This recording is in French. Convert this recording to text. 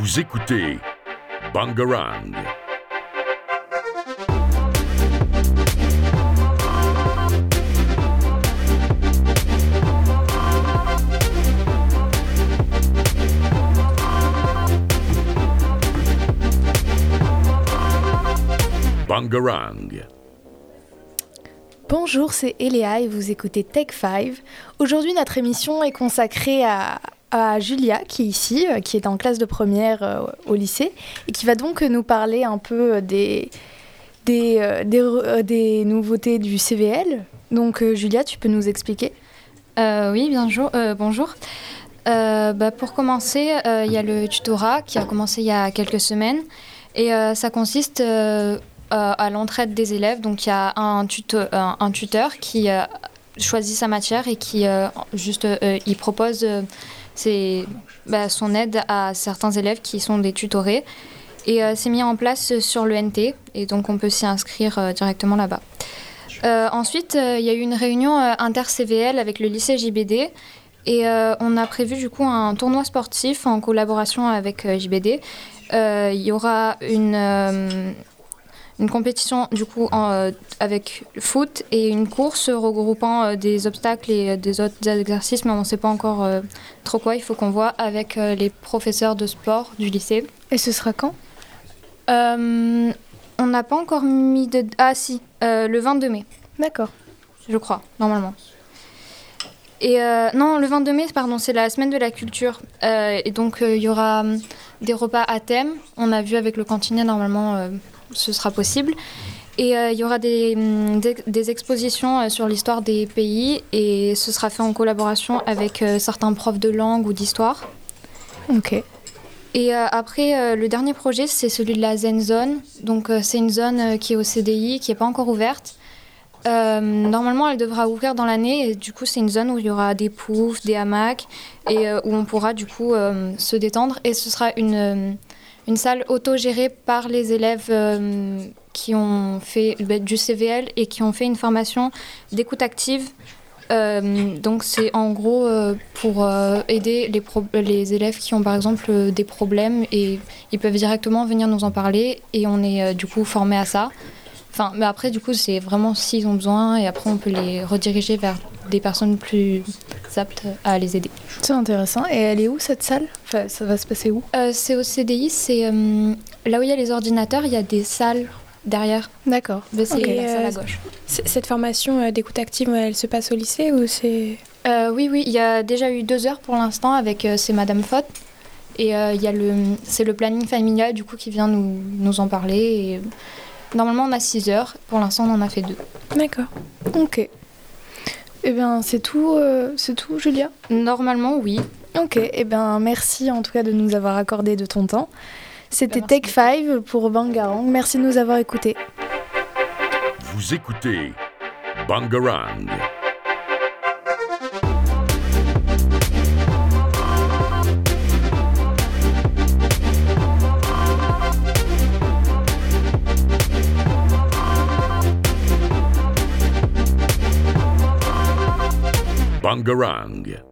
Vous écoutez Bangarang. Bonjour, c'est Eléa et vous écoutez Tech 5. Aujourd'hui, notre émission est consacrée à, à Julia, qui est ici, euh, qui est en classe de première euh, au lycée, et qui va donc nous parler un peu des, des, euh, des, euh, des nouveautés du CVL. Donc, Julia, tu peux nous expliquer? Oui, bien jour- bonjour. Bah, pour commencer, il y a le tutorat qui a commencé il y a quelques semaines. Et ça consiste à l'entraide des élèves. Donc il y a un, un, tuteur qui choisit sa matière et qui juste propose ses- bah, son aide à certains élèves qui sont des tutorés. Et euh, c'est mis en place sur le NT. Et donc on peut s'y inscrire euh, directement là-bas. Euh, ensuite, il y a eu une réunion inter-CVL avec le lycée JBD et on a prévu du coup un tournoi sportif en collaboration avec JBD. Il y aura une, une compétition du coup en, euh, avec le foot et une course regroupant euh, des obstacles et euh, des autres exercices, mais on ne sait pas encore trop quoi. Il faut qu'on voit avec les professeurs de sport du lycée. Et ce sera quand? Euh, on n'a pas encore mis de... Ah si, euh, le 22 mai D'accord. je crois, normalement. Et euh, non, le 22 mai, pardon, c'est la semaine de la culture. Euh, et donc, euh, il y aura hum, des repas à thème. On a vu avec le cantinier, normalement, ce sera possible. Et euh, il y aura des, hum, des, des expositions euh, sur l'histoire des pays. Et ce sera fait en collaboration avec euh, certains profs de langue ou d'histoire. Ok. Et euh, après, euh, le dernier projet, c'est celui de la Zen Zone. Donc, euh, c'est une zone qui est au CDI, qui n'est pas encore ouverte. Normalement, elle devra ouvrir dans l'année. Et du coup, c'est une zone où il y aura des poufs, des hamacs, et où on pourra du coup se détendre. Et ce sera une, une salle autogérée par les élèves euh, qui ont fait bah, du CVL et qui ont fait une formation d'écoute active. Euh, donc c'est en gros euh, pour aider les, les élèves qui ont par exemple des problèmes et ils peuvent directement venir nous en parler et on est du coup formé à ça. Enfin, mais après du coup c'est vraiment s'ils ont besoin et après on peut les rediriger vers des personnes plus aptes à les aider. C'est intéressant. Et elle est où cette salle? Enfin, ça va se passer où? Euh, c'est au CDI, c'est euh, là où il y a les ordinateurs, il y a des salles derrière. D'accord. C'est la salle à Euh, gauche. C- Cette formation euh, d'écoute active, elle se passe au lycée ou c'est... Euh, oui, oui, il y a déjà eu deux heures pour l'instant avec euh, c'est Madame Fott. Et euh, il y a le, c'est le planning familial du coup qui vient nous, nous en parler. Et, euh, normalement, on a six heures. Pour l'instant, on en a fait deux. D'accord. Ok. Eh bien, c'est tout, euh, c'est tout, Julia? Normalement, oui. Ok, eh bien merci en tout cas de nous avoir accordé de ton temps. C'était Tech merci 5 pour Bangarang. Merci de nous avoir écoutés. Vous écoutez Bangarang. Bangarang.